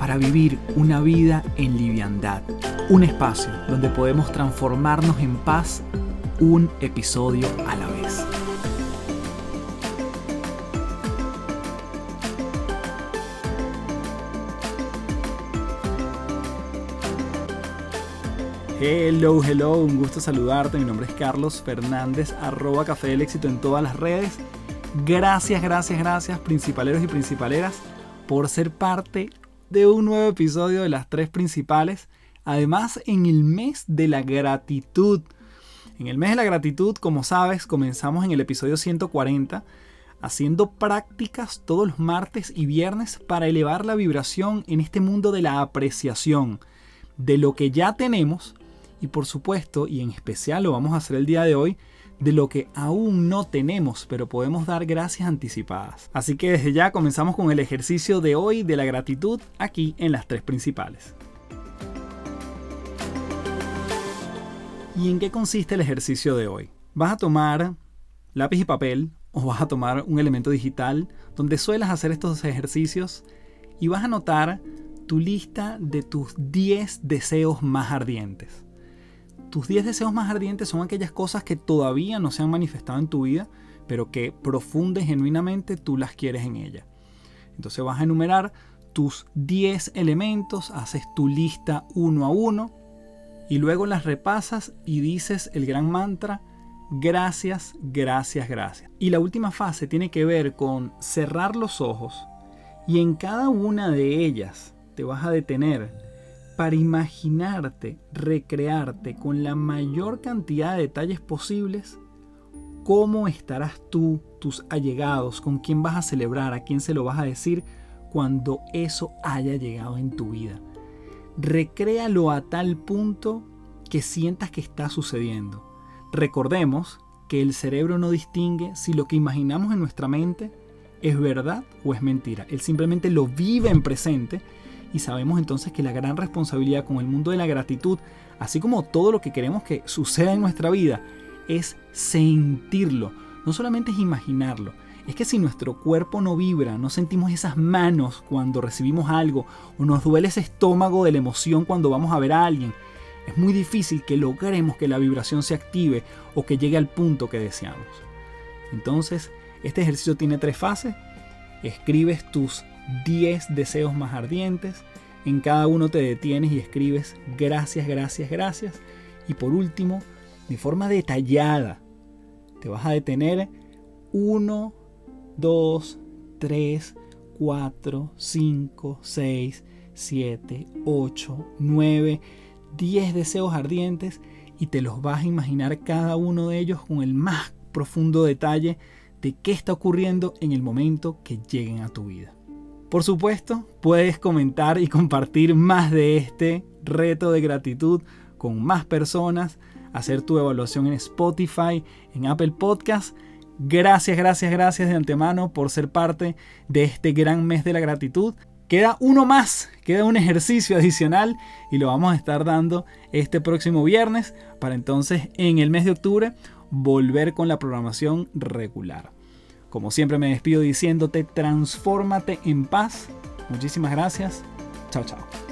para vivir una vida en liviandad. Un espacio donde podemos transformarnos en paz un episodio a la vez. Hello, hello, un gusto saludarte. Mi nombre es Carlos Fernández, arroba Café del Éxito en todas las redes. Gracias, gracias, gracias, principaleros y principaleras, por ser parte de un nuevo episodio de las tres principales. Además, en el mes de la gratitud. En el mes de la gratitud, como sabes, comenzamos en el episodio 140 haciendo prácticas todos los martes y viernes para elevar la vibración en este mundo de la apreciación de lo que ya tenemos y por supuesto, y en especial lo vamos a hacer el día de hoy, de lo que aún no tenemos, pero podemos dar gracias anticipadas. Así que desde ya comenzamos con el ejercicio de hoy de la gratitud aquí en las tres principales. ¿Y en qué consiste el ejercicio de hoy? Vas a tomar lápiz y papel o vas a tomar un elemento digital donde suelas hacer estos ejercicios y vas a anotar tu lista de tus 10 deseos más ardientes. Tus 10 deseos más ardientes son aquellas cosas que todavía no se han manifestado en tu vida, pero que profunda y genuinamente tú las quieres en ella. Entonces vas a enumerar tus 10 elementos, haces tu lista uno a uno y luego las repasas y dices el gran mantra, gracias, gracias, gracias. Y la última fase tiene que ver con cerrar los ojos y en cada una de ellas te vas a detener para imaginarte, recrearte con la mayor cantidad de detalles posibles cómo estarás tú, tus allegados, con quién vas a celebrar, a quién se lo vas a decir cuando eso haya llegado en tu vida. Recréalo a tal punto que sientas que está sucediendo. Recordemos que el cerebro no distingue si lo que imaginamos en nuestra mente es verdad o es mentira. Él simplemente lo vive en presente y sabemos entonces que la gran responsabilidad con el mundo de la gratitud, así como todo lo que queremos que suceda en nuestra vida, es sentirlo, no solamente es imaginarlo. Es que si nuestro cuerpo no vibra, no sentimos esas manos cuando recibimos algo, o nos duele ese estómago de la emoción cuando vamos a ver a alguien, es muy difícil que logremos que la vibración se active o que llegue al punto que deseamos. Entonces, este ejercicio tiene tres fases. Escribes tus 10 deseos más ardientes. En cada uno te detienes y escribes gracias, gracias, gracias. Y por último, de forma detallada, te vas a detener 1, 2, 3, 4, 5, 6, 7, 8, 9, 10 deseos ardientes y te los vas a imaginar cada uno de ellos con el más profundo detalle de qué está ocurriendo en el momento que lleguen a tu vida. Por supuesto, puedes comentar y compartir más de este reto de gratitud con más personas, hacer tu evaluación en Spotify, en Apple Podcast. Gracias, gracias, gracias de antemano por ser parte de este gran mes de la gratitud. Queda uno más, queda un ejercicio adicional y lo vamos a estar dando este próximo viernes para entonces en el mes de octubre volver con la programación regular. Como siempre me despido diciéndote, transfórmate en paz. Muchísimas gracias. Chao, chao.